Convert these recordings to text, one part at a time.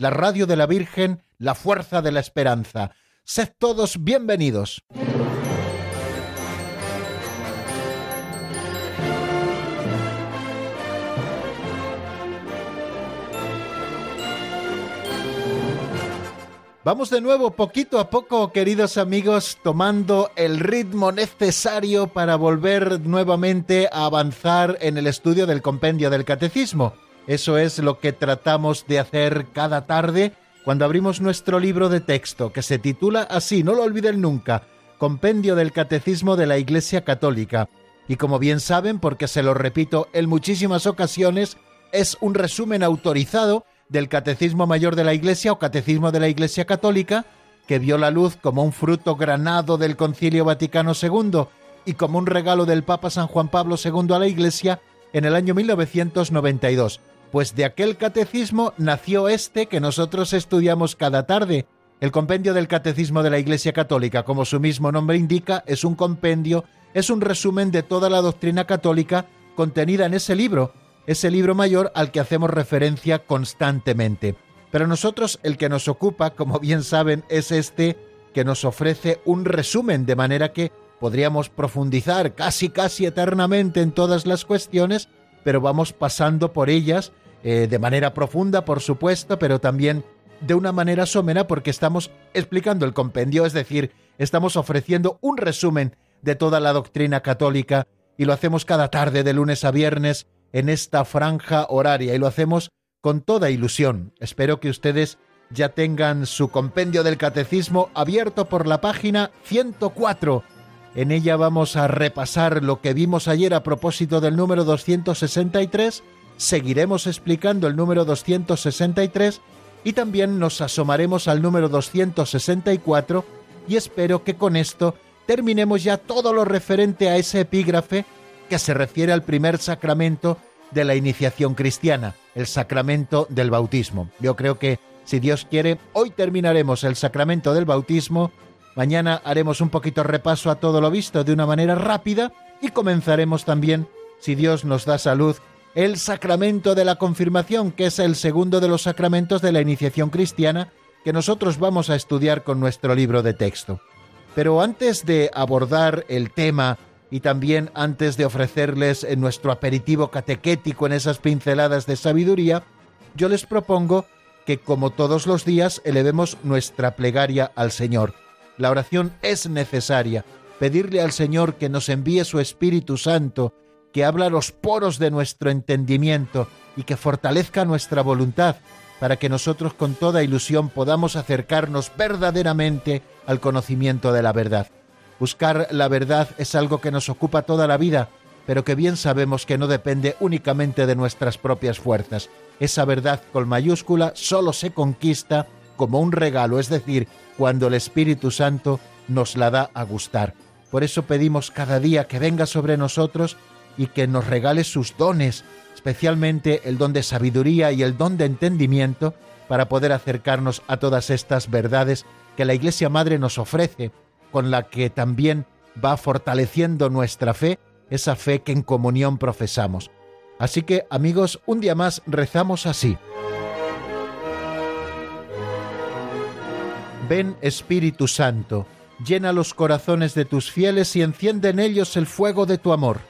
la radio de la Virgen, la fuerza de la esperanza. Sed todos bienvenidos. Vamos de nuevo poquito a poco, queridos amigos, tomando el ritmo necesario para volver nuevamente a avanzar en el estudio del compendio del catecismo. Eso es lo que tratamos de hacer cada tarde cuando abrimos nuestro libro de texto, que se titula así, no lo olviden nunca, Compendio del Catecismo de la Iglesia Católica. Y como bien saben, porque se lo repito en muchísimas ocasiones, es un resumen autorizado del Catecismo Mayor de la Iglesia o Catecismo de la Iglesia Católica, que vio la luz como un fruto granado del Concilio Vaticano II y como un regalo del Papa San Juan Pablo II a la Iglesia en el año 1992. Pues de aquel catecismo nació este que nosotros estudiamos cada tarde. El compendio del Catecismo de la Iglesia Católica, como su mismo nombre indica, es un compendio, es un resumen de toda la doctrina católica contenida en ese libro, ese libro mayor al que hacemos referencia constantemente. Pero nosotros el que nos ocupa, como bien saben, es este que nos ofrece un resumen, de manera que podríamos profundizar casi casi eternamente en todas las cuestiones, pero vamos pasando por ellas eh, de manera profunda, por supuesto, pero también de una manera somera porque estamos explicando el compendio, es decir, estamos ofreciendo un resumen de toda la doctrina católica y lo hacemos cada tarde de lunes a viernes en esta franja horaria y lo hacemos con toda ilusión. Espero que ustedes ya tengan su compendio del catecismo abierto por la página 104. En ella vamos a repasar lo que vimos ayer a propósito del número 263, seguiremos explicando el número 263 y también nos asomaremos al número 264 y espero que con esto terminemos ya todo lo referente a ese epígrafe que se refiere al primer sacramento de la iniciación cristiana, el sacramento del bautismo. Yo creo que, si Dios quiere, hoy terminaremos el sacramento del bautismo, mañana haremos un poquito repaso a todo lo visto de una manera rápida y comenzaremos también, si Dios nos da salud, el sacramento de la confirmación, que es el segundo de los sacramentos de la iniciación cristiana que nosotros vamos a estudiar con nuestro libro de texto. Pero antes de abordar el tema y también antes de ofrecerles en nuestro aperitivo catequético en esas pinceladas de sabiduría, yo les propongo que como todos los días elevemos nuestra plegaria al Señor. La oración es necesaria, pedirle al Señor que nos envíe su Espíritu Santo, que habla los poros de nuestro entendimiento y que fortalezca nuestra voluntad, para que nosotros con toda ilusión podamos acercarnos verdaderamente al conocimiento de la verdad. Buscar la verdad es algo que nos ocupa toda la vida, pero que bien sabemos que no depende únicamente de nuestras propias fuerzas. Esa verdad con mayúscula solo se conquista como un regalo, es decir, cuando el Espíritu Santo nos la da a gustar. Por eso pedimos cada día que venga sobre nosotros y que nos regale sus dones, especialmente el don de sabiduría y el don de entendimiento, para poder acercarnos a todas estas verdades que la Iglesia Madre nos ofrece con la que también va fortaleciendo nuestra fe, esa fe que en comunión profesamos. Así que, amigos, un día más rezamos así. Ven Espíritu Santo, llena los corazones de tus fieles y enciende en ellos el fuego de tu amor.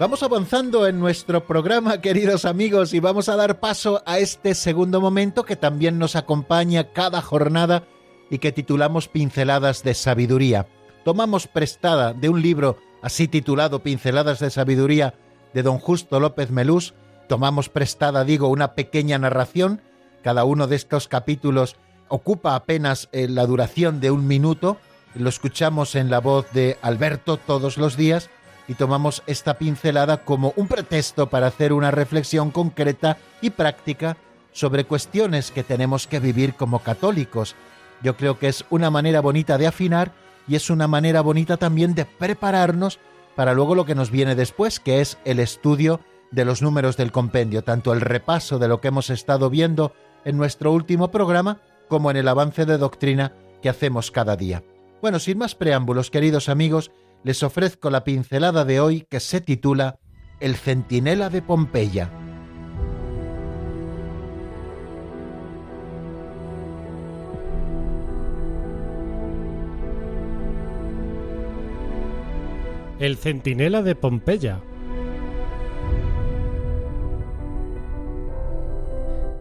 Vamos avanzando en nuestro programa, queridos amigos, y vamos a dar paso a este segundo momento que también nos acompaña cada jornada y que titulamos Pinceladas de Sabiduría. Tomamos prestada de un libro así titulado Pinceladas de Sabiduría de don Justo López Melús, tomamos prestada, digo, una pequeña narración. Cada uno de estos capítulos ocupa apenas eh, la duración de un minuto. Lo escuchamos en la voz de Alberto todos los días y tomamos esta pincelada como un pretexto para hacer una reflexión concreta y práctica sobre cuestiones que tenemos que vivir como católicos. Yo creo que es una manera bonita de afinar y es una manera bonita también de prepararnos para luego lo que nos viene después, que es el estudio de los números del compendio, tanto el repaso de lo que hemos estado viendo en nuestro último programa como en el avance de doctrina que hacemos cada día. Bueno, sin más preámbulos, queridos amigos, les ofrezco la pincelada de hoy que se titula El centinela de Pompeya. El centinela de Pompeya.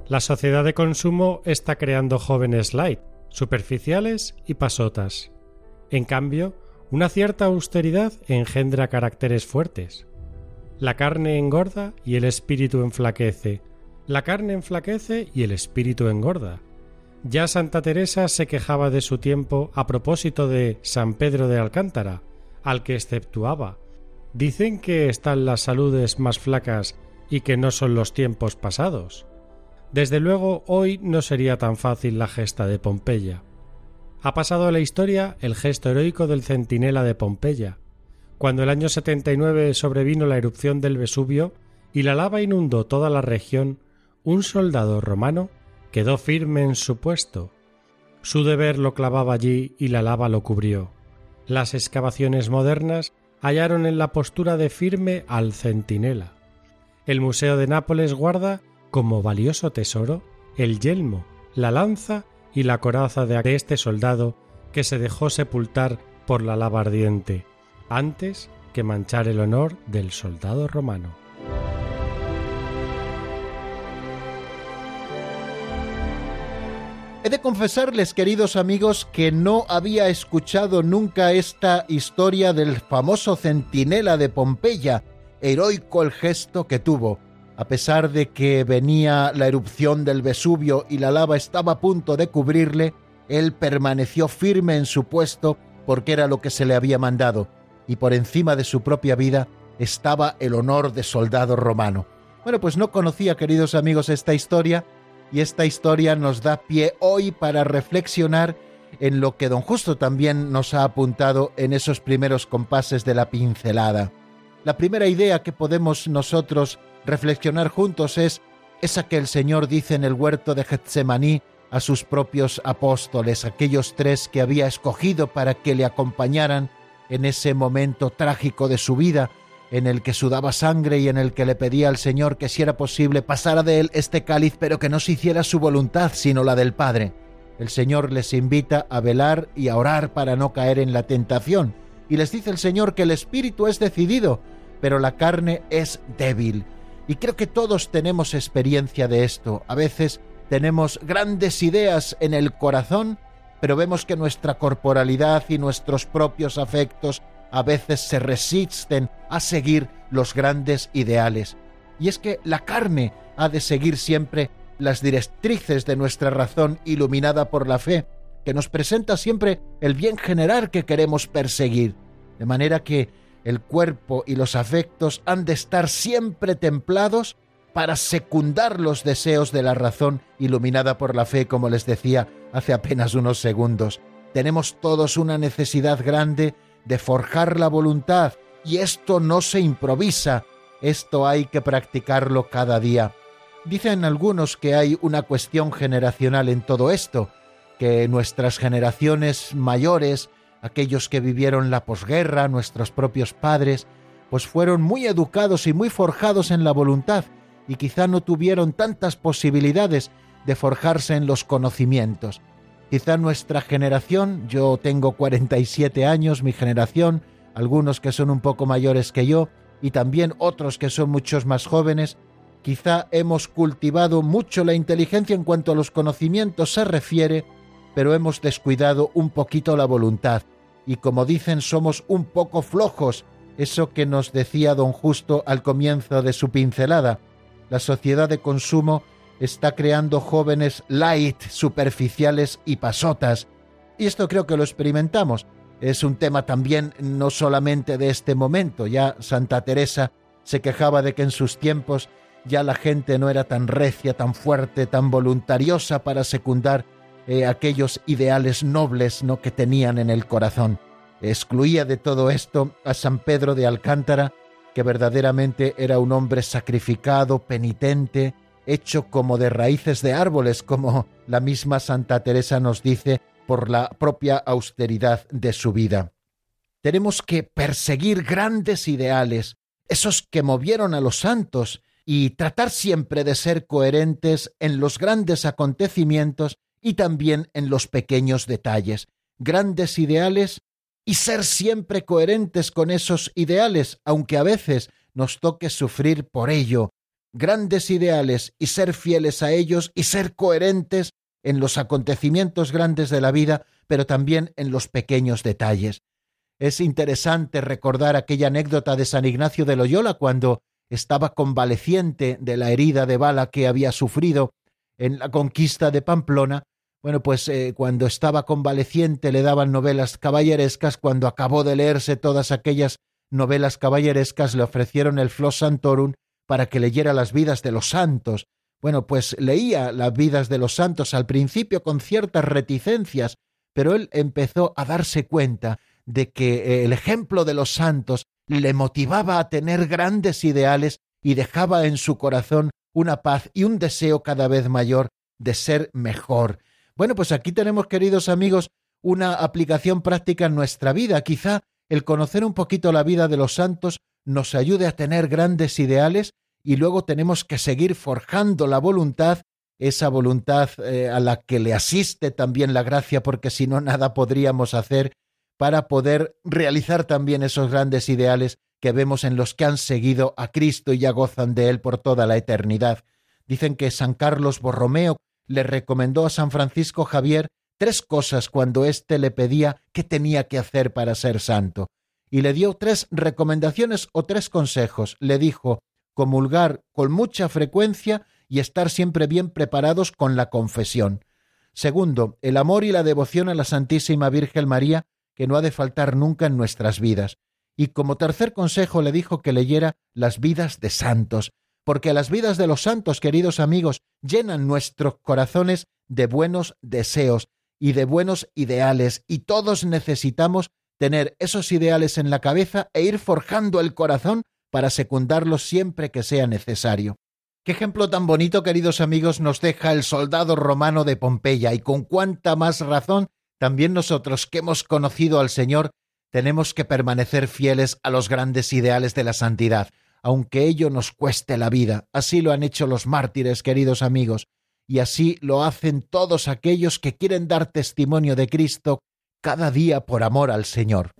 La sociedad de consumo está creando jóvenes light, superficiales y pasotas. En cambio, una cierta austeridad engendra caracteres fuertes. La carne engorda y el espíritu enflaquece. La carne enflaquece y el espíritu engorda. Ya Santa Teresa se quejaba de su tiempo a propósito de San Pedro de Alcántara, al que exceptuaba. Dicen que están las saludes más flacas y que no son los tiempos pasados. Desde luego hoy no sería tan fácil la gesta de Pompeya. Ha pasado a la historia el gesto heroico del centinela de Pompeya. Cuando el año 79 sobrevino la erupción del Vesubio y la lava inundó toda la región, un soldado romano quedó firme en su puesto. Su deber lo clavaba allí y la lava lo cubrió. Las excavaciones modernas hallaron en la postura de firme al centinela. El Museo de Nápoles guarda, como valioso tesoro, el yelmo, la lanza y la coraza de este soldado que se dejó sepultar por la lava ardiente, antes que manchar el honor del soldado romano. He de confesarles, queridos amigos, que no había escuchado nunca esta historia del famoso centinela de Pompeya, heroico el gesto que tuvo, a pesar de que venía la erupción del Vesubio y la lava estaba a punto de cubrirle, él permaneció firme en su puesto porque era lo que se le había mandado, y por encima de su propia vida estaba el honor de soldado romano. Bueno, pues no conocía, queridos amigos, esta historia, y esta historia nos da pie hoy para reflexionar en lo que don Justo también nos ha apuntado en esos primeros compases de la pincelada. La primera idea que podemos nosotros reflexionar juntos es esa que el Señor dice en el huerto de Getsemaní a sus propios apóstoles, aquellos tres que había escogido para que le acompañaran en ese momento trágico de su vida, en el que sudaba sangre y en el que le pedía al Señor que si era posible pasara de él este cáliz, pero que no se hiciera su voluntad, sino la del Padre. El Señor les invita a velar y a orar para no caer en la tentación, y les dice el Señor que el espíritu es decidido, pero la carne es débil. Y creo que todos tenemos experiencia de esto. A veces tenemos grandes ideas en el corazón, pero vemos que nuestra corporalidad y nuestros propios afectos a veces se resisten a seguir los grandes ideales. Y es que la carne ha de seguir siempre las directrices de nuestra razón iluminada por la fe, que nos presenta siempre el bien general que queremos perseguir. De manera que el cuerpo y los afectos han de estar siempre templados para secundar los deseos de la razón iluminada por la fe, como les decía hace apenas unos segundos. Tenemos todos una necesidad grande de forjar la voluntad, y esto no se improvisa, esto hay que practicarlo cada día. Dicen algunos que hay una cuestión generacional en todo esto, que nuestras generaciones mayores aquellos que vivieron la posguerra, nuestros propios padres, pues fueron muy educados y muy forjados en la voluntad y quizá no tuvieron tantas posibilidades de forjarse en los conocimientos. Quizá nuestra generación, yo tengo 47 años, mi generación, algunos que son un poco mayores que yo, y también otros que son muchos más jóvenes, quizá hemos cultivado mucho la inteligencia en cuanto a los conocimientos se refiere, pero hemos descuidado un poquito la voluntad, y como dicen somos un poco flojos, eso que nos decía don Justo al comienzo de su pincelada. La sociedad de consumo está creando jóvenes light, superficiales y pasotas, y esto creo que lo experimentamos. Es un tema también no solamente de este momento, ya Santa Teresa se quejaba de que en sus tiempos ya la gente no era tan recia, tan fuerte, tan voluntariosa para secundar eh, aquellos ideales nobles ¿no? que tenían en el corazón. Excluía de todo esto a San Pedro de Alcántara, que verdaderamente era un hombre sacrificado, penitente, hecho como de raíces de árboles, como la misma Santa Teresa nos dice por la propia austeridad de su vida. Tenemos que perseguir grandes ideales, esos que movieron a los santos, y tratar siempre de ser coherentes en los grandes acontecimientos y también en los pequeños detalles. Grandes ideales y ser siempre coherentes con esos ideales, aunque a veces nos toque sufrir por ello. Grandes ideales y ser fieles a ellos y ser coherentes en los acontecimientos grandes de la vida, pero también en los pequeños detalles. Es interesante recordar aquella anécdota de San Ignacio de Loyola cuando estaba convaleciente de la herida de bala que había sufrido en la conquista de Pamplona. Bueno, pues eh, cuando estaba convaleciente le daban novelas caballerescas, cuando acabó de leerse todas aquellas novelas caballerescas le ofrecieron el Flos Santorum para que leyera las vidas de los santos, bueno, pues leía las vidas de los santos al principio con ciertas reticencias, pero él empezó a darse cuenta de que eh, el ejemplo de los santos le motivaba a tener grandes ideales y dejaba en su corazón una paz y un deseo cada vez mayor de ser mejor. Bueno, pues aquí tenemos, queridos amigos, una aplicación práctica en nuestra vida. Quizá el conocer un poquito la vida de los santos nos ayude a tener grandes ideales y luego tenemos que seguir forjando la voluntad, esa voluntad eh, a la que le asiste también la gracia, porque si no nada podríamos hacer para poder realizar también esos grandes ideales que vemos en los que han seguido a Cristo y ya gozan de él por toda la eternidad. Dicen que San Carlos Borromeo le recomendó a San Francisco Javier tres cosas cuando éste le pedía qué tenía que hacer para ser santo. Y le dio tres recomendaciones o tres consejos. Le dijo, comulgar con mucha frecuencia y estar siempre bien preparados con la confesión. Segundo, el amor y la devoción a la Santísima Virgen María, que no ha de faltar nunca en nuestras vidas. Y como tercer consejo le dijo que leyera las vidas de santos, porque las vidas de los santos, queridos amigos, llenan nuestros corazones de buenos deseos y de buenos ideales, y todos necesitamos tener esos ideales en la cabeza e ir forjando el corazón para secundarlos siempre que sea necesario. Qué ejemplo tan bonito, queridos amigos, nos deja el soldado romano de Pompeya y con cuánta más razón también nosotros que hemos conocido al Señor tenemos que permanecer fieles a los grandes ideales de la santidad, aunque ello nos cueste la vida. Así lo han hecho los mártires, queridos amigos, y así lo hacen todos aquellos que quieren dar testimonio de Cristo cada día por amor al Señor.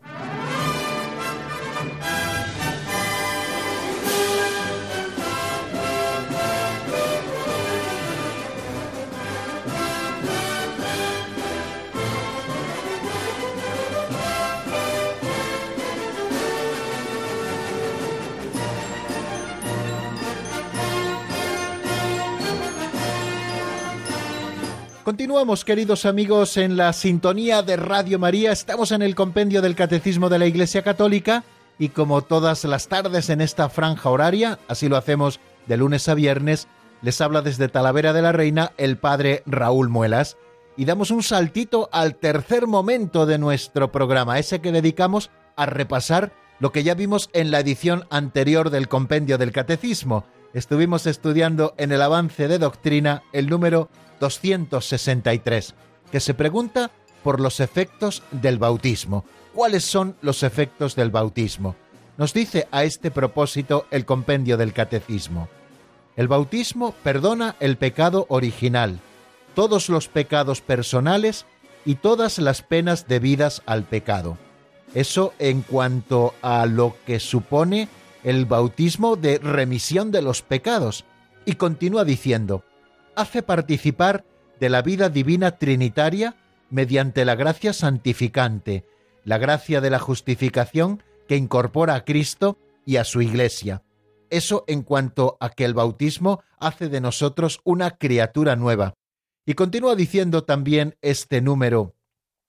Continuamos, queridos amigos, en la sintonía de Radio María. Estamos en el compendio del Catecismo de la Iglesia Católica y como todas las tardes en esta franja horaria, así lo hacemos de lunes a viernes, les habla desde Talavera de la Reina el padre Raúl Muelas y damos un saltito al tercer momento de nuestro programa, ese que dedicamos a repasar lo que ya vimos en la edición anterior del compendio del Catecismo. Estuvimos estudiando en el avance de doctrina el número 263, que se pregunta por los efectos del bautismo. ¿Cuáles son los efectos del bautismo? Nos dice a este propósito el compendio del catecismo. El bautismo perdona el pecado original, todos los pecados personales y todas las penas debidas al pecado. Eso en cuanto a lo que supone el bautismo de remisión de los pecados. Y continúa diciendo, hace participar de la vida divina trinitaria mediante la gracia santificante, la gracia de la justificación que incorpora a Cristo y a su Iglesia. Eso en cuanto a que el bautismo hace de nosotros una criatura nueva. Y continúa diciendo también este número,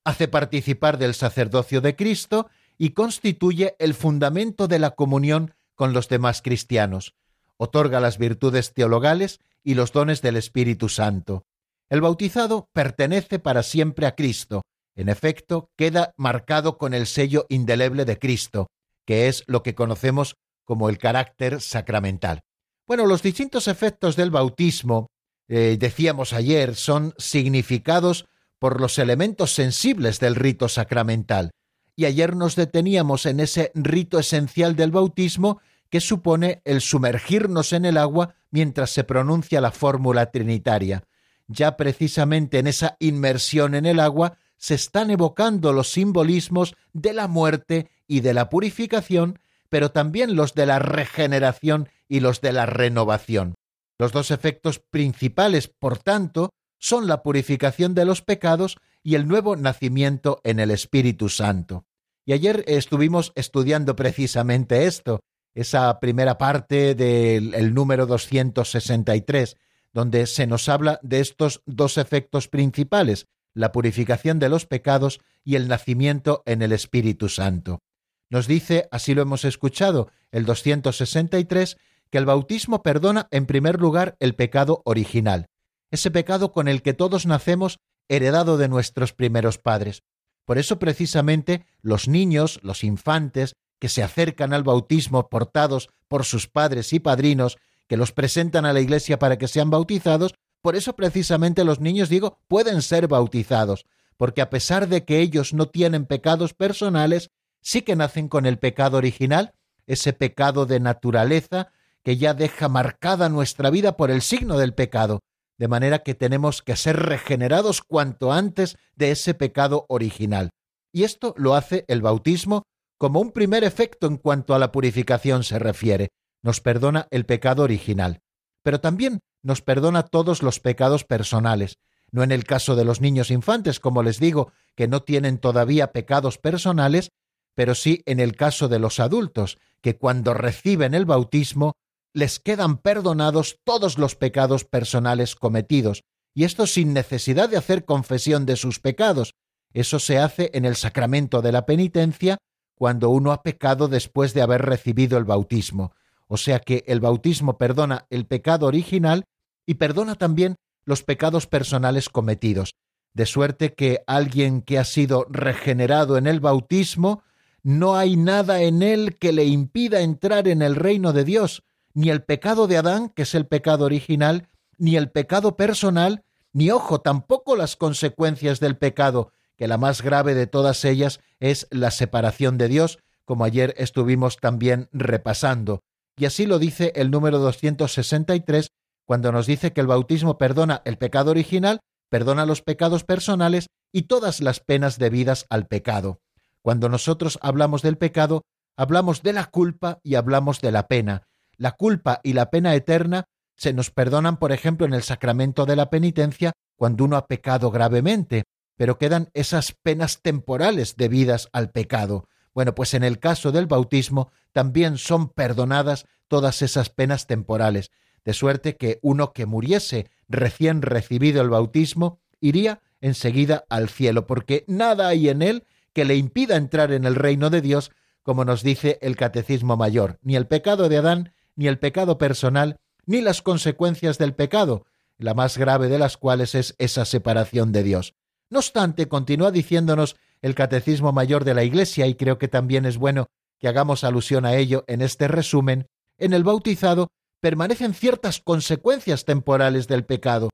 hace participar del sacerdocio de Cristo y constituye el fundamento de la comunión con los demás cristianos. Otorga las virtudes teologales y los dones del Espíritu Santo. El bautizado pertenece para siempre a Cristo. En efecto, queda marcado con el sello indeleble de Cristo, que es lo que conocemos como el carácter sacramental. Bueno, los distintos efectos del bautismo, eh, decíamos ayer, son significados por los elementos sensibles del rito sacramental y ayer nos deteníamos en ese rito esencial del bautismo que supone el sumergirnos en el agua mientras se pronuncia la fórmula trinitaria. Ya precisamente en esa inmersión en el agua se están evocando los simbolismos de la muerte y de la purificación, pero también los de la regeneración y los de la renovación. Los dos efectos principales, por tanto, son la purificación de los pecados y el nuevo nacimiento en el Espíritu Santo. Y ayer estuvimos estudiando precisamente esto, esa primera parte del número 263, donde se nos habla de estos dos efectos principales, la purificación de los pecados y el nacimiento en el Espíritu Santo. Nos dice, así lo hemos escuchado, el 263, que el bautismo perdona en primer lugar el pecado original, ese pecado con el que todos nacemos heredado de nuestros primeros padres. Por eso precisamente los niños, los infantes, que se acercan al bautismo portados por sus padres y padrinos, que los presentan a la iglesia para que sean bautizados, por eso precisamente los niños, digo, pueden ser bautizados, porque a pesar de que ellos no tienen pecados personales, sí que nacen con el pecado original, ese pecado de naturaleza que ya deja marcada nuestra vida por el signo del pecado, de manera que tenemos que ser regenerados cuanto antes de ese pecado original. Y esto lo hace el bautismo como un primer efecto en cuanto a la purificación se refiere. Nos perdona el pecado original, pero también nos perdona todos los pecados personales, no en el caso de los niños infantes, como les digo, que no tienen todavía pecados personales, pero sí en el caso de los adultos, que cuando reciben el bautismo les quedan perdonados todos los pecados personales cometidos, y esto sin necesidad de hacer confesión de sus pecados. Eso se hace en el sacramento de la penitencia cuando uno ha pecado después de haber recibido el bautismo. O sea que el bautismo perdona el pecado original y perdona también los pecados personales cometidos, de suerte que alguien que ha sido regenerado en el bautismo, no hay nada en él que le impida entrar en el reino de Dios, ni el pecado de Adán, que es el pecado original, ni el pecado personal, ni ojo, tampoco las consecuencias del pecado, que la más grave de todas ellas es la separación de Dios, como ayer estuvimos también repasando. Y así lo dice el número 263, cuando nos dice que el bautismo perdona el pecado original, perdona los pecados personales y todas las penas debidas al pecado. Cuando nosotros hablamos del pecado, hablamos de la culpa y hablamos de la pena, la culpa y la pena eterna se nos perdonan, por ejemplo, en el sacramento de la penitencia cuando uno ha pecado gravemente, pero quedan esas penas temporales debidas al pecado. Bueno, pues en el caso del bautismo también son perdonadas todas esas penas temporales, de suerte que uno que muriese recién recibido el bautismo iría enseguida al cielo, porque nada hay en él que le impida entrar en el reino de Dios, como nos dice el Catecismo Mayor, ni el pecado de Adán, ni el pecado personal, ni las consecuencias del pecado, la más grave de las cuales es esa separación de Dios. No obstante, continúa diciéndonos el Catecismo Mayor de la Iglesia, y creo que también es bueno que hagamos alusión a ello en este resumen, en el bautizado permanecen ciertas consecuencias temporales del pecado,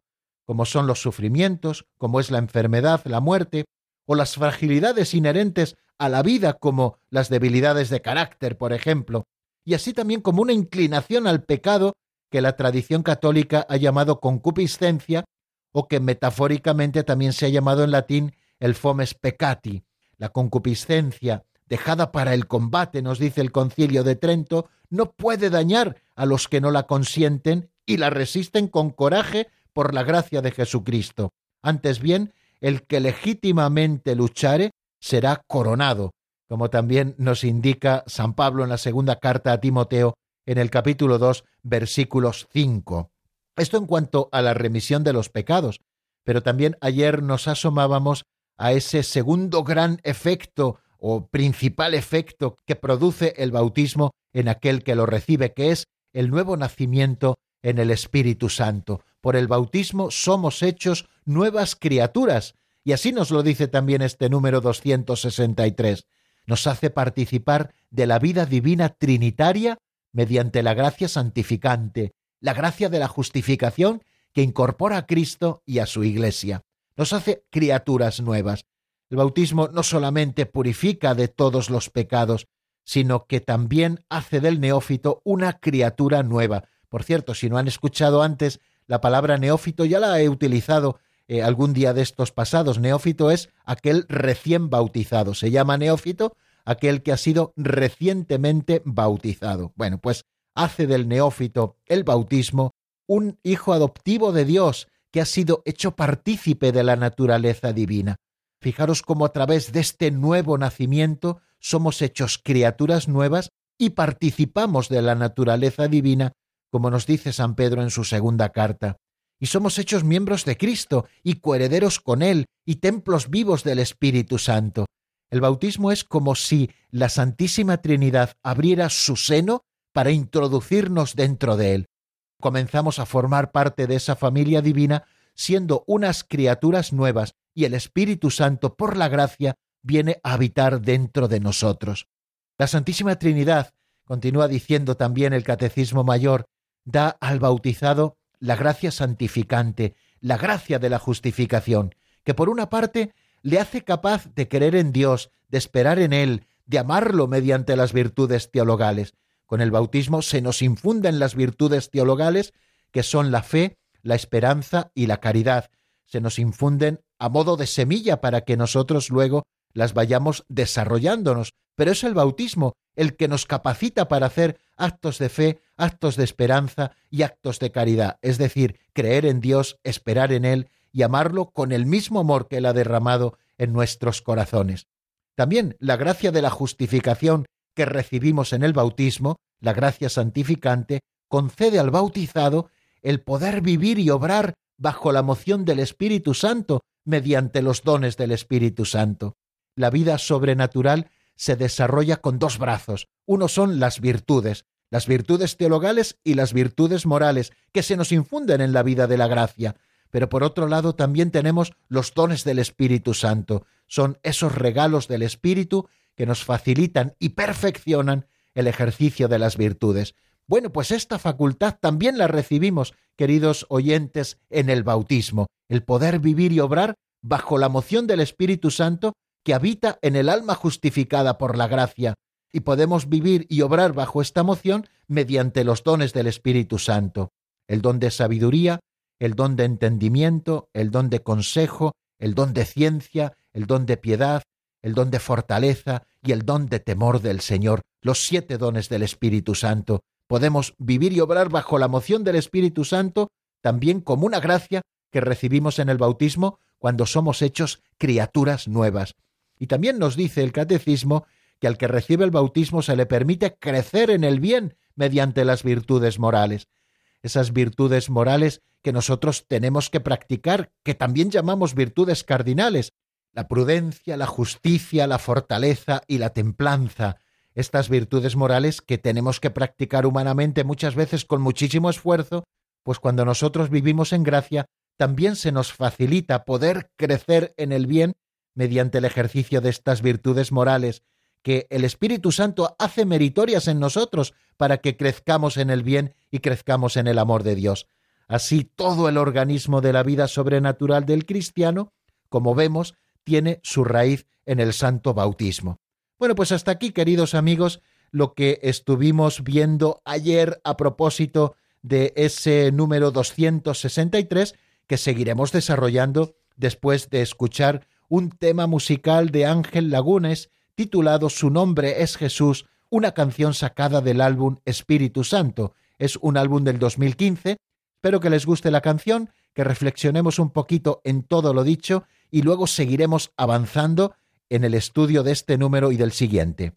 como son los sufrimientos, como es la enfermedad, la muerte, o las fragilidades inherentes a la vida, como las debilidades de carácter, por ejemplo, y así también como una inclinación al pecado que la tradición católica ha llamado concupiscencia o que metafóricamente también se ha llamado en latín el fomes peccati. La concupiscencia, dejada para el combate, nos dice el concilio de Trento, no puede dañar a los que no la consienten y la resisten con coraje por la gracia de Jesucristo. Antes bien, el que legítimamente luchare será coronado, como también nos indica San Pablo en la segunda carta a Timoteo en el capítulo 2, versículos 5. Esto en cuanto a la remisión de los pecados, pero también ayer nos asomábamos a ese segundo gran efecto o principal efecto que produce el bautismo en aquel que lo recibe, que es el nuevo nacimiento en el Espíritu Santo. Por el bautismo somos hechos nuevas criaturas, y así nos lo dice también este número 263. Nos hace participar de la vida divina trinitaria mediante la gracia santificante, la gracia de la justificación que incorpora a Cristo y a su Iglesia. Nos hace criaturas nuevas. El bautismo no solamente purifica de todos los pecados, sino que también hace del neófito una criatura nueva. Por cierto, si no han escuchado antes la palabra neófito, ya la he utilizado eh, algún día de estos pasados. Neófito es aquel recién bautizado. Se llama neófito aquel que ha sido recientemente bautizado. Bueno, pues hace del neófito el bautismo un hijo adoptivo de Dios que ha sido hecho partícipe de la naturaleza divina. Fijaros cómo a través de este nuevo nacimiento somos hechos criaturas nuevas y participamos de la naturaleza divina, como nos dice San Pedro en su segunda carta. Y somos hechos miembros de Cristo y coherederos con Él y templos vivos del Espíritu Santo. El bautismo es como si la Santísima Trinidad abriera su seno para introducirnos dentro de él. Comenzamos a formar parte de esa familia divina siendo unas criaturas nuevas y el Espíritu Santo, por la gracia, viene a habitar dentro de nosotros. La Santísima Trinidad, continúa diciendo también el Catecismo Mayor, da al bautizado la gracia santificante, la gracia de la justificación, que por una parte le hace capaz de creer en Dios, de esperar en Él, de amarlo mediante las virtudes teologales. Con el bautismo se nos infunden las virtudes teologales, que son la fe, la esperanza y la caridad. Se nos infunden a modo de semilla para que nosotros luego las vayamos desarrollándonos, pero es el bautismo el que nos capacita para hacer actos de fe, actos de esperanza y actos de caridad, es decir, creer en Dios, esperar en Él y amarlo con el mismo amor que Él ha derramado en nuestros corazones. También la gracia de la justificación que recibimos en el bautismo, la gracia santificante, concede al bautizado el poder vivir y obrar bajo la moción del Espíritu Santo mediante los dones del Espíritu Santo la vida sobrenatural se desarrolla con dos brazos. Uno son las virtudes, las virtudes teologales y las virtudes morales, que se nos infunden en la vida de la gracia. Pero por otro lado también tenemos los dones del Espíritu Santo. Son esos regalos del Espíritu que nos facilitan y perfeccionan el ejercicio de las virtudes. Bueno, pues esta facultad también la recibimos, queridos oyentes, en el bautismo, el poder vivir y obrar bajo la moción del Espíritu Santo que habita en el alma justificada por la gracia, y podemos vivir y obrar bajo esta moción mediante los dones del Espíritu Santo, el don de sabiduría, el don de entendimiento, el don de consejo, el don de ciencia, el don de piedad, el don de fortaleza y el don de temor del Señor, los siete dones del Espíritu Santo. Podemos vivir y obrar bajo la moción del Espíritu Santo también como una gracia que recibimos en el bautismo cuando somos hechos criaturas nuevas. Y también nos dice el catecismo que al que recibe el bautismo se le permite crecer en el bien mediante las virtudes morales. Esas virtudes morales que nosotros tenemos que practicar, que también llamamos virtudes cardinales, la prudencia, la justicia, la fortaleza y la templanza, estas virtudes morales que tenemos que practicar humanamente muchas veces con muchísimo esfuerzo, pues cuando nosotros vivimos en gracia, también se nos facilita poder crecer en el bien mediante el ejercicio de estas virtudes morales que el Espíritu Santo hace meritorias en nosotros para que crezcamos en el bien y crezcamos en el amor de Dios. Así todo el organismo de la vida sobrenatural del cristiano, como vemos, tiene su raíz en el santo bautismo. Bueno, pues hasta aquí, queridos amigos, lo que estuvimos viendo ayer a propósito de ese número 263 que seguiremos desarrollando después de escuchar un tema musical de Ángel Lagunes titulado Su nombre es Jesús, una canción sacada del álbum Espíritu Santo. Es un álbum del 2015. Espero que les guste la canción, que reflexionemos un poquito en todo lo dicho y luego seguiremos avanzando en el estudio de este número y del siguiente.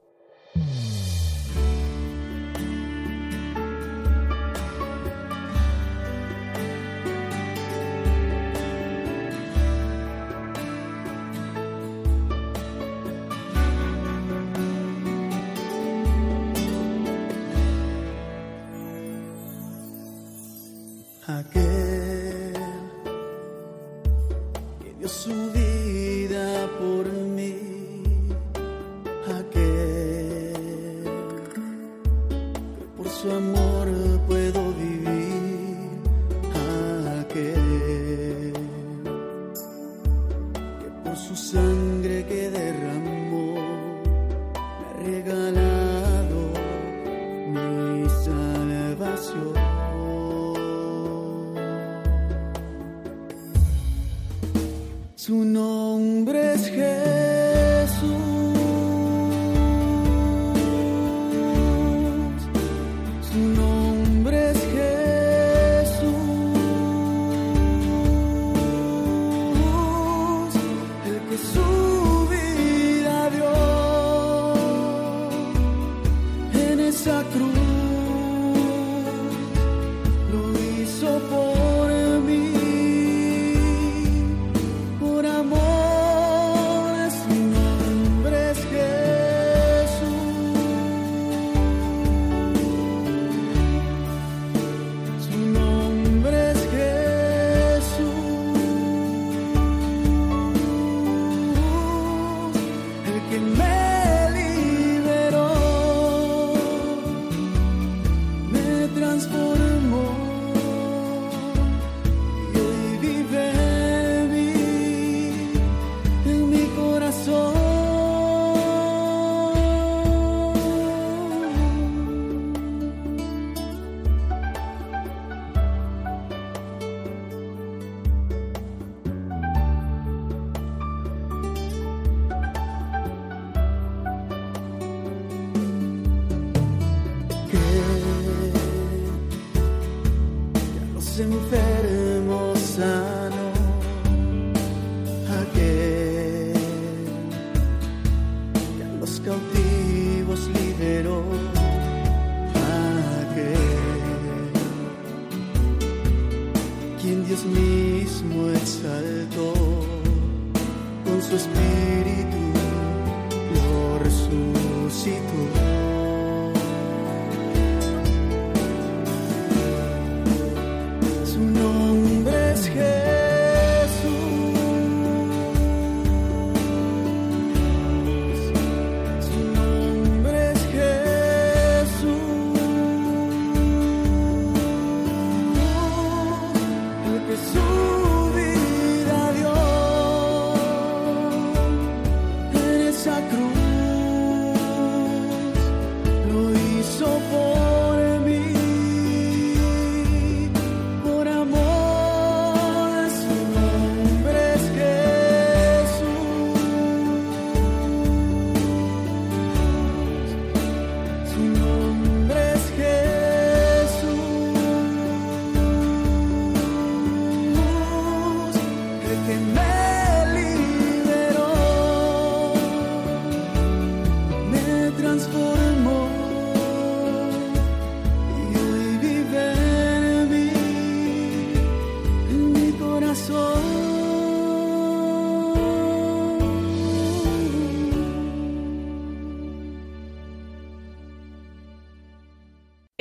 Su nombre es Jesús. quien Dios mismo exaltó, con su espíritu lo resucitó.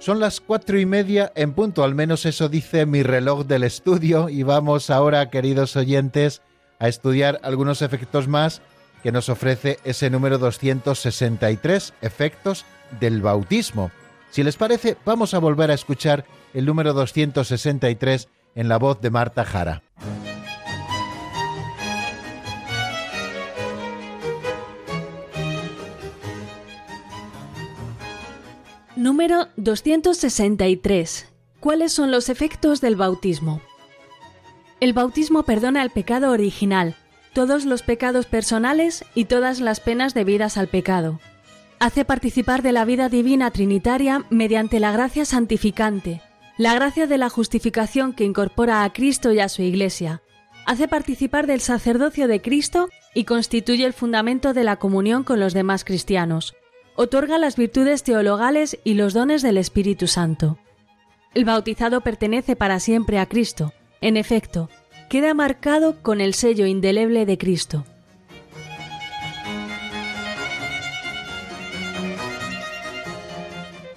Son las cuatro y media en punto, al menos eso dice mi reloj del estudio y vamos ahora, queridos oyentes, a estudiar algunos efectos más que nos ofrece ese número 263, efectos del bautismo. Si les parece, vamos a volver a escuchar el número 263 en la voz de Marta Jara. Número 263. ¿Cuáles son los efectos del bautismo? El bautismo perdona el pecado original, todos los pecados personales y todas las penas debidas al pecado. Hace participar de la vida divina trinitaria mediante la gracia santificante, la gracia de la justificación que incorpora a Cristo y a su Iglesia. Hace participar del sacerdocio de Cristo y constituye el fundamento de la comunión con los demás cristianos. Otorga las virtudes teologales y los dones del Espíritu Santo. El bautizado pertenece para siempre a Cristo. En efecto, queda marcado con el sello indeleble de Cristo.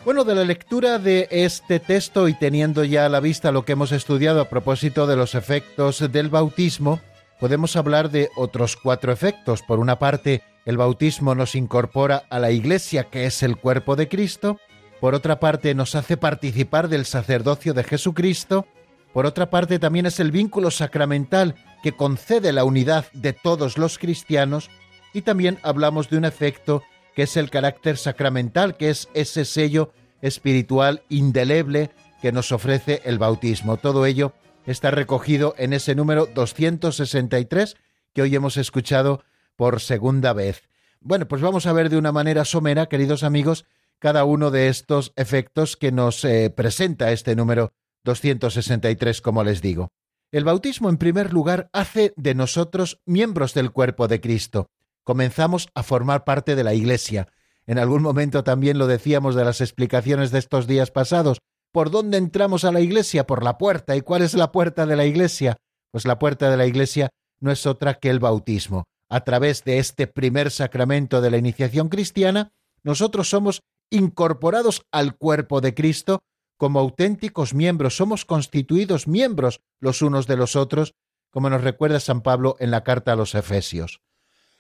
Bueno, de la lectura de este texto y teniendo ya a la vista lo que hemos estudiado a propósito de los efectos del bautismo, podemos hablar de otros cuatro efectos. Por una parte, el bautismo nos incorpora a la Iglesia, que es el cuerpo de Cristo. Por otra parte, nos hace participar del sacerdocio de Jesucristo. Por otra parte, también es el vínculo sacramental que concede la unidad de todos los cristianos y también hablamos de un efecto que es el carácter sacramental, que es ese sello espiritual indeleble que nos ofrece el bautismo. Todo ello está recogido en ese número 263 que hoy hemos escuchado por segunda vez. Bueno, pues vamos a ver de una manera somera, queridos amigos, cada uno de estos efectos que nos eh, presenta este número 263, como les digo. El bautismo, en primer lugar, hace de nosotros miembros del cuerpo de Cristo. Comenzamos a formar parte de la Iglesia. En algún momento también lo decíamos de las explicaciones de estos días pasados. ¿Por dónde entramos a la Iglesia? Por la puerta. ¿Y cuál es la puerta de la Iglesia? Pues la puerta de la Iglesia no es otra que el bautismo. A través de este primer sacramento de la iniciación cristiana, nosotros somos incorporados al cuerpo de Cristo como auténticos miembros, somos constituidos miembros los unos de los otros, como nos recuerda San Pablo en la carta a los Efesios.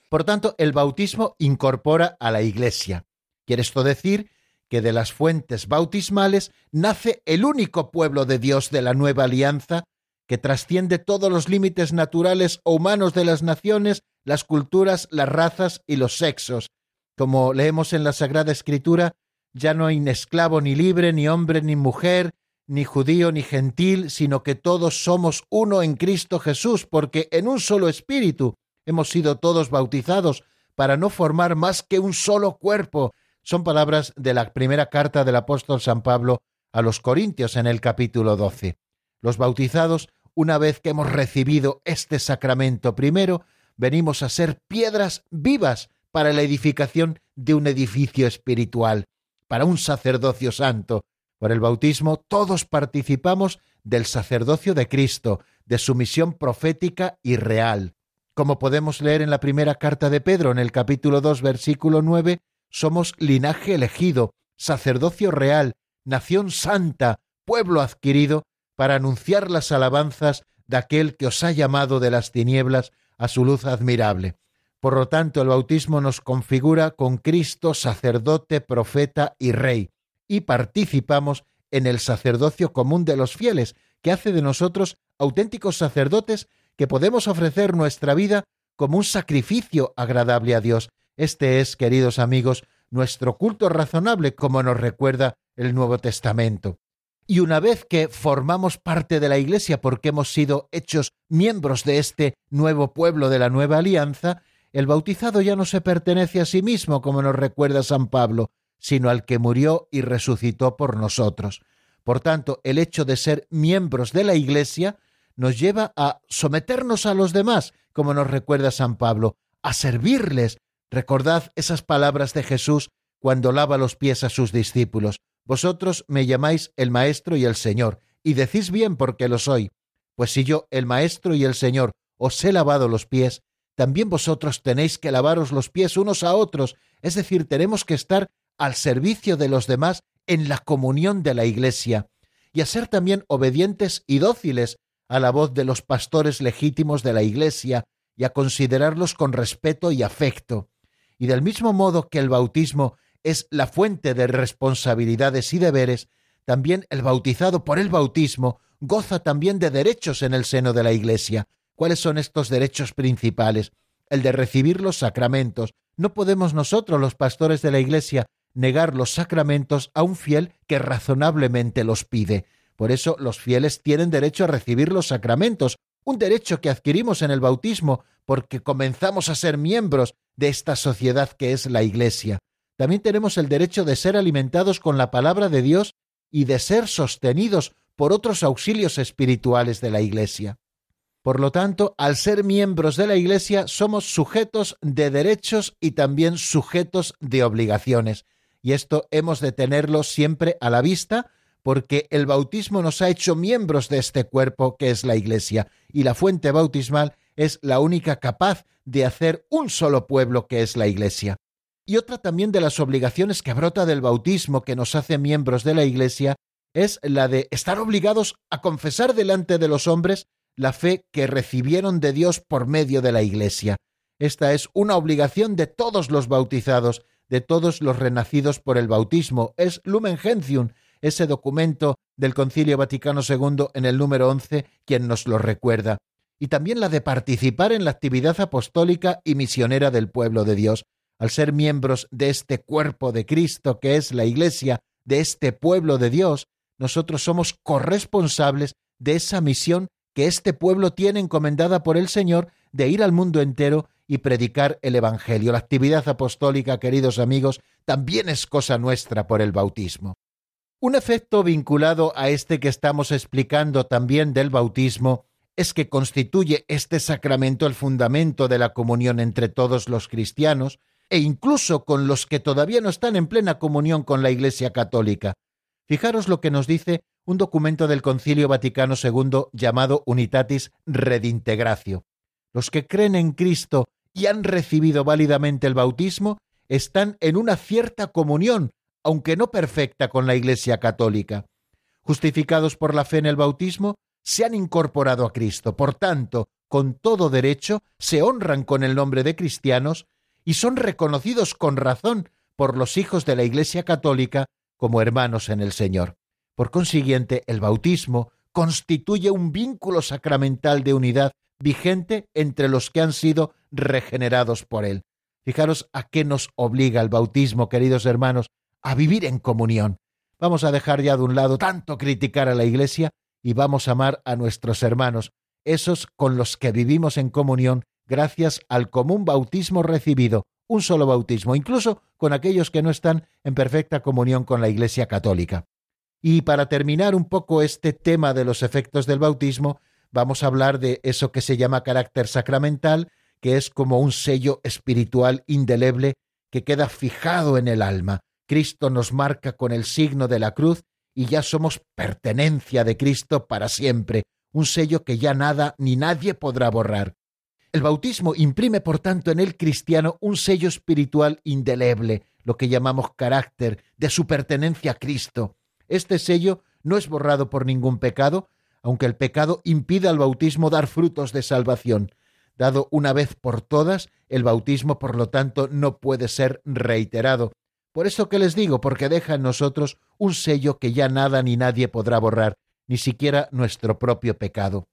Por tanto, el bautismo incorpora a la Iglesia. Quiere esto decir que de las fuentes bautismales nace el único pueblo de Dios de la nueva alianza que trasciende todos los límites naturales o humanos de las naciones, las culturas, las razas y los sexos. Como leemos en la Sagrada Escritura, ya no hay ni esclavo ni libre, ni hombre ni mujer, ni judío ni gentil, sino que todos somos uno en Cristo Jesús, porque en un solo espíritu hemos sido todos bautizados para no formar más que un solo cuerpo. Son palabras de la primera carta del apóstol San Pablo a los Corintios en el capítulo 12. Los bautizados, una vez que hemos recibido este sacramento primero, venimos a ser piedras vivas para la edificación de un edificio espiritual para un sacerdocio santo. Por el bautismo todos participamos del sacerdocio de Cristo, de su misión profética y real. Como podemos leer en la primera carta de Pedro en el capítulo 2 versículo 9, somos linaje elegido, sacerdocio real, nación santa, pueblo adquirido, para anunciar las alabanzas de aquel que os ha llamado de las tinieblas a su luz admirable. Por lo tanto, el bautismo nos configura con Cristo sacerdote, profeta y rey, y participamos en el sacerdocio común de los fieles, que hace de nosotros auténticos sacerdotes que podemos ofrecer nuestra vida como un sacrificio agradable a Dios. Este es, queridos amigos, nuestro culto razonable, como nos recuerda el Nuevo Testamento. Y una vez que formamos parte de la Iglesia porque hemos sido hechos miembros de este nuevo pueblo de la nueva alianza, el bautizado ya no se pertenece a sí mismo, como nos recuerda San Pablo, sino al que murió y resucitó por nosotros. Por tanto, el hecho de ser miembros de la Iglesia nos lleva a someternos a los demás, como nos recuerda San Pablo, a servirles. Recordad esas palabras de Jesús cuando lava los pies a sus discípulos. Vosotros me llamáis el Maestro y el Señor, y decís bien porque lo soy. Pues si yo, el Maestro y el Señor, os he lavado los pies, también vosotros tenéis que lavaros los pies unos a otros, es decir, tenemos que estar al servicio de los demás en la comunión de la Iglesia, y a ser también obedientes y dóciles a la voz de los pastores legítimos de la Iglesia, y a considerarlos con respeto y afecto. Y del mismo modo que el bautismo es la fuente de responsabilidades y deberes, también el bautizado por el bautismo goza también de derechos en el seno de la Iglesia. ¿Cuáles son estos derechos principales? El de recibir los sacramentos. No podemos nosotros, los pastores de la Iglesia, negar los sacramentos a un fiel que razonablemente los pide. Por eso los fieles tienen derecho a recibir los sacramentos, un derecho que adquirimos en el bautismo porque comenzamos a ser miembros de esta sociedad que es la Iglesia. También tenemos el derecho de ser alimentados con la palabra de Dios y de ser sostenidos por otros auxilios espirituales de la Iglesia. Por lo tanto, al ser miembros de la Iglesia somos sujetos de derechos y también sujetos de obligaciones. Y esto hemos de tenerlo siempre a la vista porque el bautismo nos ha hecho miembros de este cuerpo que es la Iglesia y la fuente bautismal es la única capaz de hacer un solo pueblo que es la Iglesia. Y otra también de las obligaciones que brota del bautismo que nos hace miembros de la Iglesia es la de estar obligados a confesar delante de los hombres la fe que recibieron de Dios por medio de la Iglesia. Esta es una obligación de todos los bautizados, de todos los renacidos por el bautismo. Es Lumen Gentium, ese documento del Concilio Vaticano II en el número 11, quien nos lo recuerda. Y también la de participar en la actividad apostólica y misionera del pueblo de Dios al ser miembros de este cuerpo de Cristo que es la Iglesia, de este pueblo de Dios, nosotros somos corresponsables de esa misión que este pueblo tiene encomendada por el Señor de ir al mundo entero y predicar el Evangelio. La actividad apostólica, queridos amigos, también es cosa nuestra por el bautismo. Un efecto vinculado a este que estamos explicando también del bautismo es que constituye este sacramento el fundamento de la comunión entre todos los cristianos, e incluso con los que todavía no están en plena comunión con la Iglesia Católica. Fijaros lo que nos dice un documento del Concilio Vaticano II llamado Unitatis Redintegratio. Los que creen en Cristo y han recibido válidamente el bautismo están en una cierta comunión, aunque no perfecta, con la Iglesia Católica. Justificados por la fe en el bautismo, se han incorporado a Cristo. Por tanto, con todo derecho, se honran con el nombre de cristianos y son reconocidos con razón por los hijos de la Iglesia Católica como hermanos en el Señor. Por consiguiente, el bautismo constituye un vínculo sacramental de unidad vigente entre los que han sido regenerados por él. Fijaros a qué nos obliga el bautismo, queridos hermanos, a vivir en comunión. Vamos a dejar ya de un lado tanto criticar a la Iglesia y vamos a amar a nuestros hermanos, esos con los que vivimos en comunión gracias al común bautismo recibido, un solo bautismo, incluso con aquellos que no están en perfecta comunión con la Iglesia Católica. Y para terminar un poco este tema de los efectos del bautismo, vamos a hablar de eso que se llama carácter sacramental, que es como un sello espiritual indeleble que queda fijado en el alma. Cristo nos marca con el signo de la cruz y ya somos pertenencia de Cristo para siempre, un sello que ya nada ni nadie podrá borrar. El bautismo imprime, por tanto, en el cristiano un sello espiritual indeleble, lo que llamamos carácter, de su pertenencia a Cristo. Este sello no es borrado por ningún pecado, aunque el pecado impida al bautismo dar frutos de salvación. Dado una vez por todas, el bautismo, por lo tanto, no puede ser reiterado. Por eso que les digo, porque deja en nosotros un sello que ya nada ni nadie podrá borrar, ni siquiera nuestro propio pecado.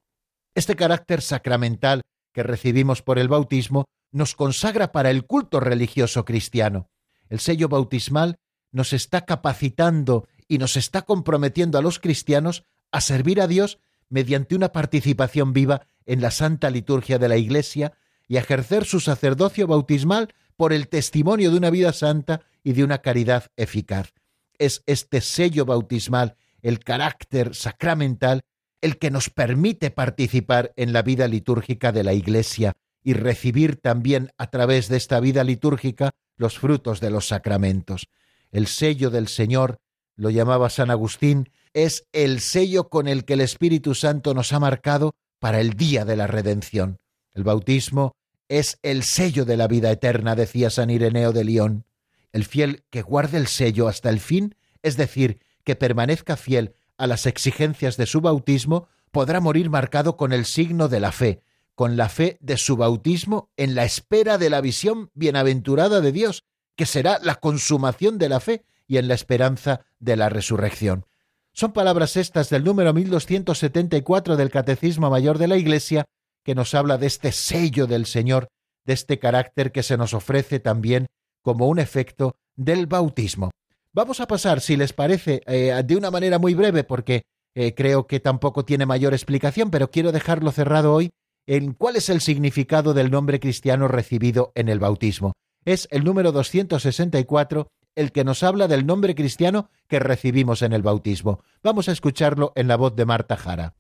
Este carácter sacramental que recibimos por el bautismo nos consagra para el culto religioso cristiano. El sello bautismal nos está capacitando y nos está comprometiendo a los cristianos a servir a Dios mediante una participación viva en la santa liturgia de la Iglesia y a ejercer su sacerdocio bautismal por el testimonio de una vida santa y de una caridad eficaz. Es este sello bautismal, el carácter sacramental, el que nos permite participar en la vida litúrgica de la Iglesia y recibir también a través de esta vida litúrgica los frutos de los sacramentos. El sello del Señor, lo llamaba San Agustín, es el sello con el que el Espíritu Santo nos ha marcado para el día de la redención. El bautismo es el sello de la vida eterna, decía San Ireneo de León. El fiel que guarde el sello hasta el fin, es decir, que permanezca fiel a las exigencias de su bautismo, podrá morir marcado con el signo de la fe, con la fe de su bautismo en la espera de la visión bienaventurada de Dios, que será la consumación de la fe y en la esperanza de la resurrección. Son palabras estas del número 1274 del Catecismo Mayor de la Iglesia que nos habla de este sello del Señor, de este carácter que se nos ofrece también como un efecto del bautismo. Vamos a pasar, si les parece, eh, de una manera muy breve, porque eh, creo que tampoco tiene mayor explicación, pero quiero dejarlo cerrado hoy en cuál es el significado del nombre cristiano recibido en el bautismo. Es el número 264 el que nos habla del nombre cristiano que recibimos en el bautismo. Vamos a escucharlo en la voz de Marta Jara.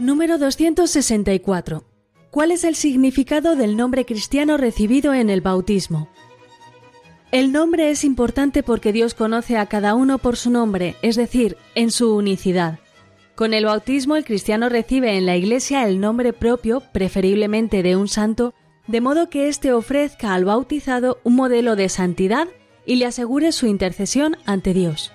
Número 264. ¿Cuál es el significado del nombre cristiano recibido en el bautismo? El nombre es importante porque Dios conoce a cada uno por su nombre, es decir, en su unicidad. Con el bautismo el cristiano recibe en la Iglesia el nombre propio, preferiblemente de un santo, de modo que éste ofrezca al bautizado un modelo de santidad y le asegure su intercesión ante Dios.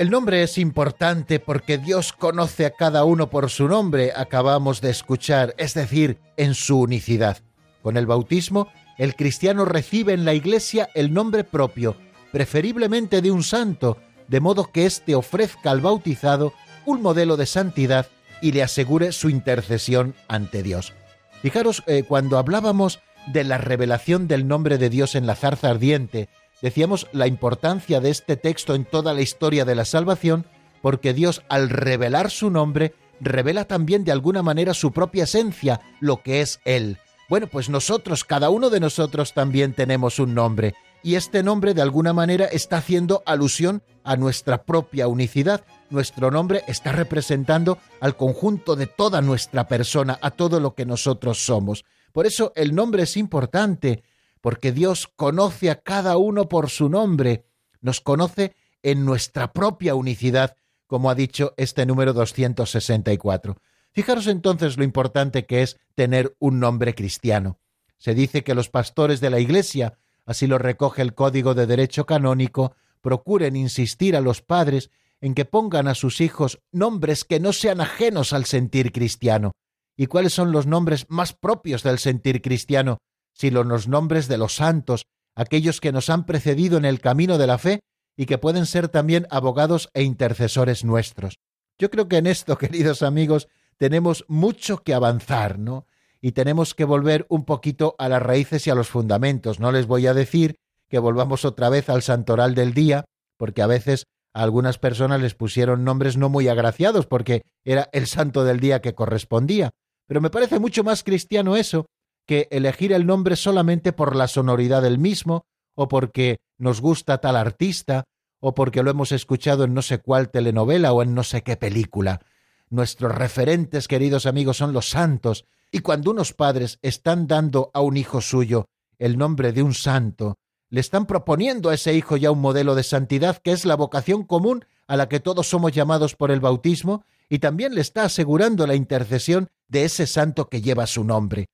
El nombre es importante porque Dios conoce a cada uno por su nombre, acabamos de escuchar, es decir, en su unicidad. Con el bautismo, el cristiano recibe en la iglesia el nombre propio, preferiblemente de un santo, de modo que éste ofrezca al bautizado un modelo de santidad y le asegure su intercesión ante Dios. Fijaros, eh, cuando hablábamos de la revelación del nombre de Dios en la zarza ardiente, decíamos la importancia de este texto en toda la historia de la salvación, porque Dios al revelar su nombre, revela también de alguna manera su propia esencia, lo que es Él. Bueno, pues nosotros, cada uno de nosotros también tenemos un nombre, y este nombre de alguna manera está haciendo alusión a nuestra propia unicidad. Nuestro nombre está representando al conjunto de toda nuestra persona, a todo lo que nosotros somos. Por eso el nombre es importante, porque Dios conoce a cada uno por su nombre, nos conoce en nuestra propia unicidad, como ha dicho este número 264. Fijaros entonces lo importante que es tener un nombre cristiano. Se dice que los pastores de la Iglesia, así lo recoge el Código de Derecho Canónico, procuren insistir a los padres en que pongan a sus hijos nombres que no sean ajenos al sentir cristiano. ¿Y cuáles son los nombres más propios del sentir cristiano? Sino los nombres de los santos, aquellos que nos han precedido en el camino de la fe y que pueden ser también abogados e intercesores nuestros. Yo creo que en esto, queridos amigos, tenemos mucho que avanzar, ¿no? Y tenemos que volver un poquito a las raíces y a los fundamentos. No les voy a decir que volvamos otra vez al santoral del día, porque a veces a algunas personas les pusieron nombres no muy agraciados porque era el santo del día que correspondía. Pero me parece mucho más cristiano eso que elegir el nombre solamente por la sonoridad del mismo, o porque nos gusta tal artista, o porque lo hemos escuchado en no sé cuál telenovela o en no sé qué película. Nuestros referentes, queridos amigos, son los santos, y cuando unos padres están dando a un hijo suyo el nombre de un santo, le están proponiendo a ese hijo ya un modelo de santidad que es la vocación común a la que todos somos llamados por el bautismo, y también le está asegurando la intercesión de ese santo que lleva su nombre.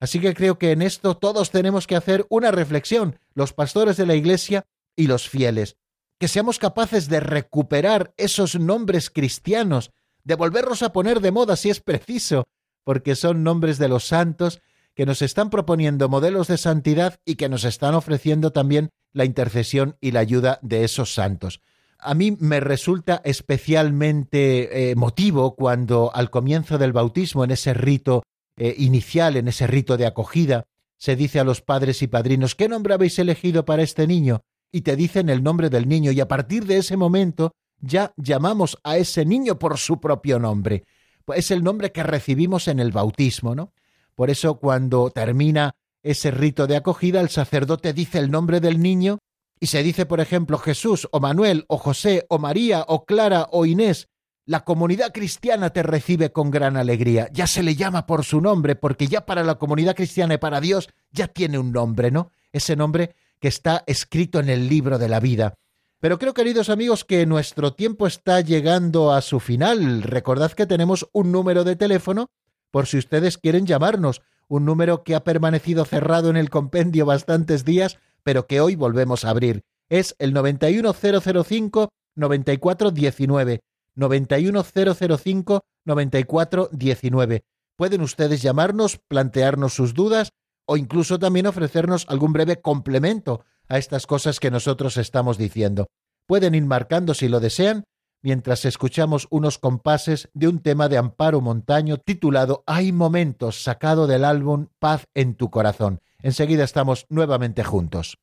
Así que creo que en esto todos tenemos que hacer una reflexión, los pastores de la Iglesia y los fieles, que seamos capaces de recuperar esos nombres cristianos, de volverlos a poner de moda si es preciso, porque son nombres de los santos que nos están proponiendo modelos de santidad y que nos están ofreciendo también la intercesión y la ayuda de esos santos. A mí me resulta especialmente emotivo cuando al comienzo del bautismo, en ese rito eh, inicial, en ese rito de acogida, se dice a los padres y padrinos, ¿qué nombre habéis elegido para este niño? Y te dicen el nombre del niño, y a partir de ese momento ya llamamos a ese niño por su propio nombre. Pues es el nombre que recibimos en el bautismo, ¿no? Por eso cuando termina ese rito de acogida, el sacerdote dice el nombre del niño y se dice, por ejemplo, Jesús o Manuel o José o María o Clara o Inés la comunidad cristiana te recibe con gran alegría. Ya se le llama por su nombre, porque ya para la comunidad cristiana y para Dios ya tiene un nombre, ¿no? Ese nombre que está escrito en el libro de la vida. Pero creo, queridos amigos, que nuestro tiempo está llegando a su final. Recordad que tenemos un número de teléfono por si ustedes quieren llamarnos, un número que ha permanecido cerrado en el compendio bastantes días, pero que hoy volvemos a abrir. es el 91005 9419. 91005 9419. Pueden ustedes llamarnos, plantearnos sus dudas o incluso también ofrecernos algún breve complemento a estas cosas que nosotros estamos diciendo. Pueden ir marcando si lo desean mientras escuchamos unos compases de un tema de Amparo Montaño titulado Hay momentos sacado del álbum Paz en tu corazón. Enseguida estamos nuevamente juntos.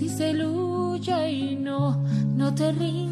Dice lucha y no, no te rindas.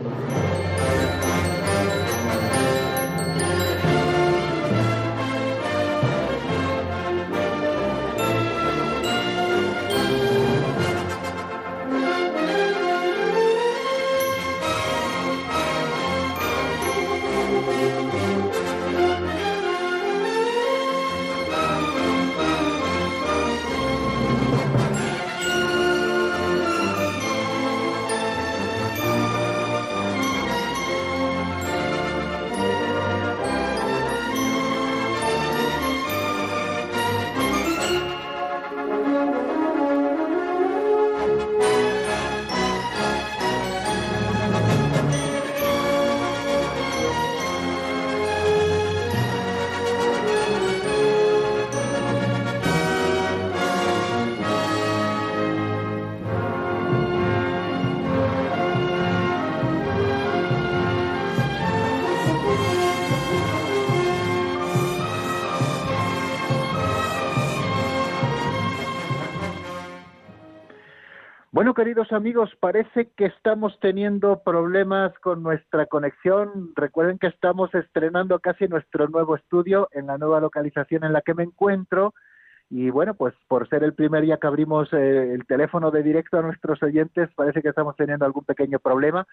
Queridos amigos, parece que estamos teniendo problemas con nuestra conexión. Recuerden que estamos estrenando casi nuestro nuevo estudio en la nueva localización en la que me encuentro. Y bueno, pues por ser el primer día que abrimos eh, el teléfono de directo a nuestros oyentes, parece que estamos teniendo algún pequeño problema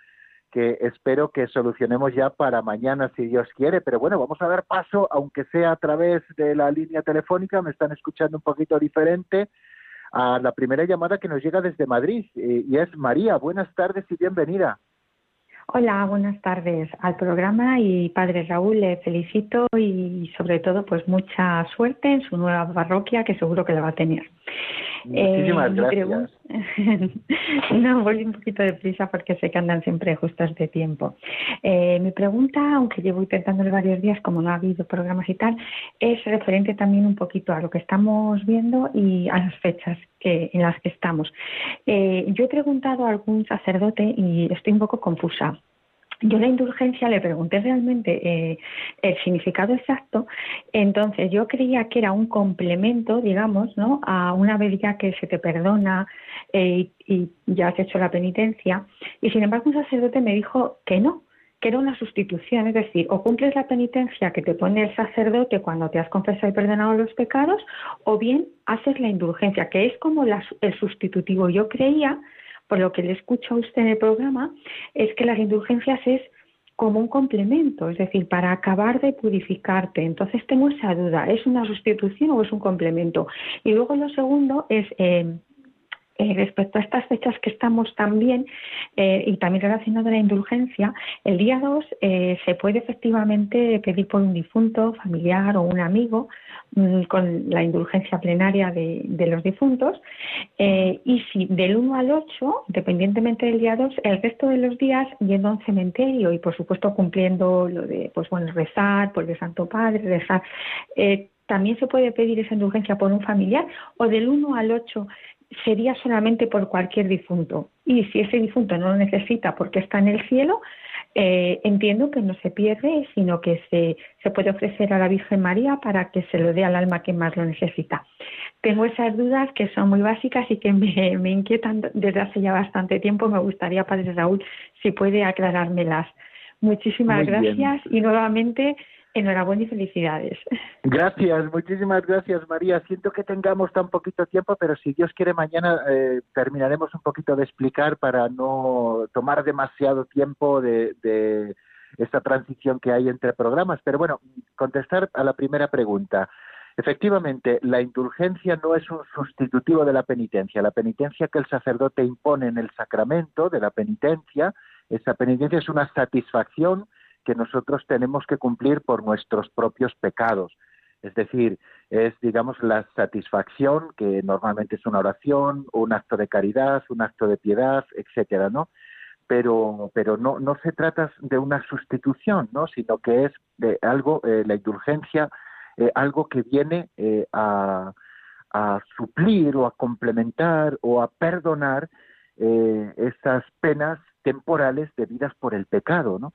que espero que solucionemos ya para mañana, si Dios quiere. Pero bueno, vamos a dar paso, aunque sea a través de la línea telefónica, me están escuchando un poquito diferente a la primera llamada que nos llega desde Madrid eh, y es María. Buenas tardes y bienvenida. Hola, buenas tardes al programa y Padre Raúl le felicito y sobre todo pues mucha suerte en su nueva parroquia que seguro que la va a tener. Muchísimas eh, gracias. no, voy un poquito de prisa porque sé que andan siempre justos de tiempo. Eh, mi pregunta, aunque llevo intentándolo varios días, como no ha habido programas y tal, es referente también un poquito a lo que estamos viendo y a las fechas que, en las que estamos. Eh, yo he preguntado a algún sacerdote y estoy un poco confusa. Yo la indulgencia le pregunté realmente eh, el significado exacto, entonces yo creía que era un complemento, digamos, ¿no? a una vez ya que se te perdona eh, y ya has hecho la penitencia, y sin embargo un sacerdote me dijo que no, que era una sustitución, es decir, o cumples la penitencia que te pone el sacerdote cuando te has confesado y perdonado los pecados, o bien haces la indulgencia, que es como el sustitutivo. Yo creía por lo que le escucho a usted en el programa, es que las indulgencias es como un complemento, es decir, para acabar de purificarte. Entonces tengo esa duda, ¿es una sustitución o es un complemento? Y luego lo segundo es eh, eh, respecto a estas fechas que estamos también, eh, y también relacionado a la indulgencia, el día 2 eh, se puede efectivamente pedir por un difunto, familiar o un amigo mm, con la indulgencia plenaria de, los difuntos. y si del 1 al 8, independientemente del día 2, el resto de los días yendo a un cementerio y por supuesto cumpliendo lo de pues bueno rezar por el Santo Padre, rezar. también se puede pedir esa indulgencia por un familiar o del 1 al 8 sería solamente por cualquier difunto. Y si ese difunto no lo necesita porque está en el cielo, eh, entiendo que no se pierde, sino que se, se puede ofrecer a la Virgen María para que se lo dé al alma que más lo necesita. Tengo esas dudas que son muy básicas y que me, me inquietan desde hace ya bastante tiempo. Me gustaría, Padre Raúl, si puede aclarármelas. Muchísimas gracias y nuevamente Enhorabuena y felicidades. Gracias, muchísimas gracias María. Siento que tengamos tan poquito tiempo, pero si Dios quiere mañana eh, terminaremos un poquito de explicar para no tomar demasiado tiempo de, de esta transición que hay entre programas. Pero bueno, contestar a la primera pregunta. Efectivamente, la indulgencia no es un sustitutivo de la penitencia. La penitencia que el sacerdote impone en el sacramento de la penitencia, esa penitencia es una satisfacción que nosotros tenemos que cumplir por nuestros propios pecados. Es decir, es, digamos, la satisfacción, que normalmente es una oración, un acto de caridad, un acto de piedad, etcétera, ¿no? Pero, pero no, no se trata de una sustitución, ¿no? Sino que es de algo, eh, la indulgencia, eh, algo que viene eh, a, suplir o a complementar o a perdonar esas penas temporales debidas por el pecado, ¿no?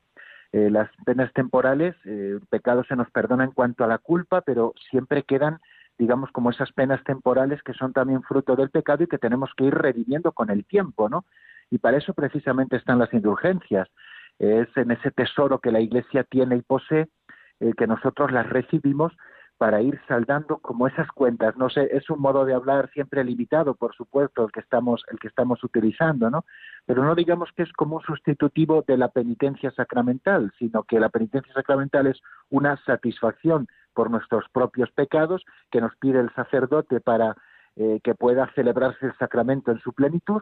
Eh, las penas temporales, eh, el pecado se nos perdona en cuanto a la culpa, pero siempre quedan, digamos, como esas penas temporales que son también fruto del pecado y que tenemos que ir reviviendo con el tiempo, ¿no? Y para eso precisamente están las indulgencias. Es en ese tesoro que la Iglesia tiene y posee eh, que nosotros las recibimos para ir saldando como esas cuentas. No sé, es un modo de hablar siempre limitado, por supuesto, el que estamos, el que estamos utilizando, ¿no? Pero no digamos que es como un sustitutivo de la penitencia sacramental, sino que la penitencia sacramental es una satisfacción por nuestros propios pecados que nos pide el sacerdote para eh, que pueda celebrarse el sacramento en su plenitud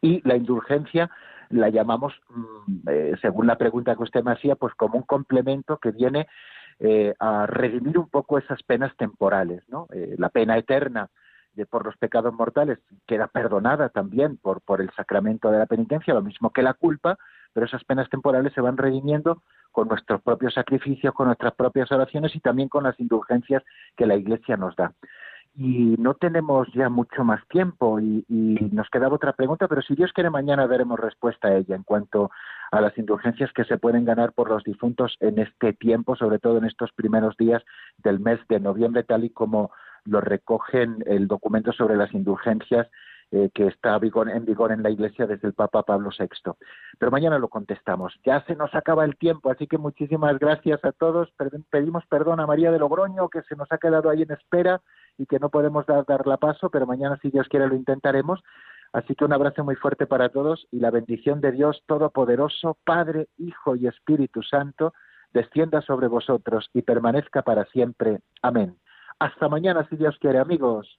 y la indulgencia la llamamos, mm, eh, según la pregunta que usted me hacía, pues como un complemento que viene eh, a redimir un poco esas penas temporales, ¿no? Eh, la pena eterna de, por los pecados mortales queda perdonada también por, por el sacramento de la penitencia, lo mismo que la culpa, pero esas penas temporales se van redimiendo con nuestros propios sacrificios, con nuestras propias oraciones y también con las indulgencias que la Iglesia nos da y no tenemos ya mucho más tiempo y, nos quedaba otra pregunta, pero si Dios quiere mañana veremos respuesta a ella en cuanto a las indulgencias que se pueden ganar por los difuntos en este tiempo, sobre todo en estos primeros días del mes de noviembre, tal y como lo recogen el documento sobre las indulgencias eh, que está en vigor en la Iglesia desde el Papa Pablo VI. Pero mañana lo contestamos. Ya se nos acaba el tiempo, así que muchísimas gracias a todos. Pedimos perdón a María de Logroño, que se nos ha quedado ahí en espera y que no podemos dar, darla paso, pero mañana, si Dios quiere, lo intentaremos. Así que un abrazo muy fuerte para todos y la bendición de Dios Todopoderoso, Padre, Hijo y Espíritu Santo, descienda sobre vosotros y permanezca para siempre. Amén. Hasta mañana, si Dios quiere, amigos.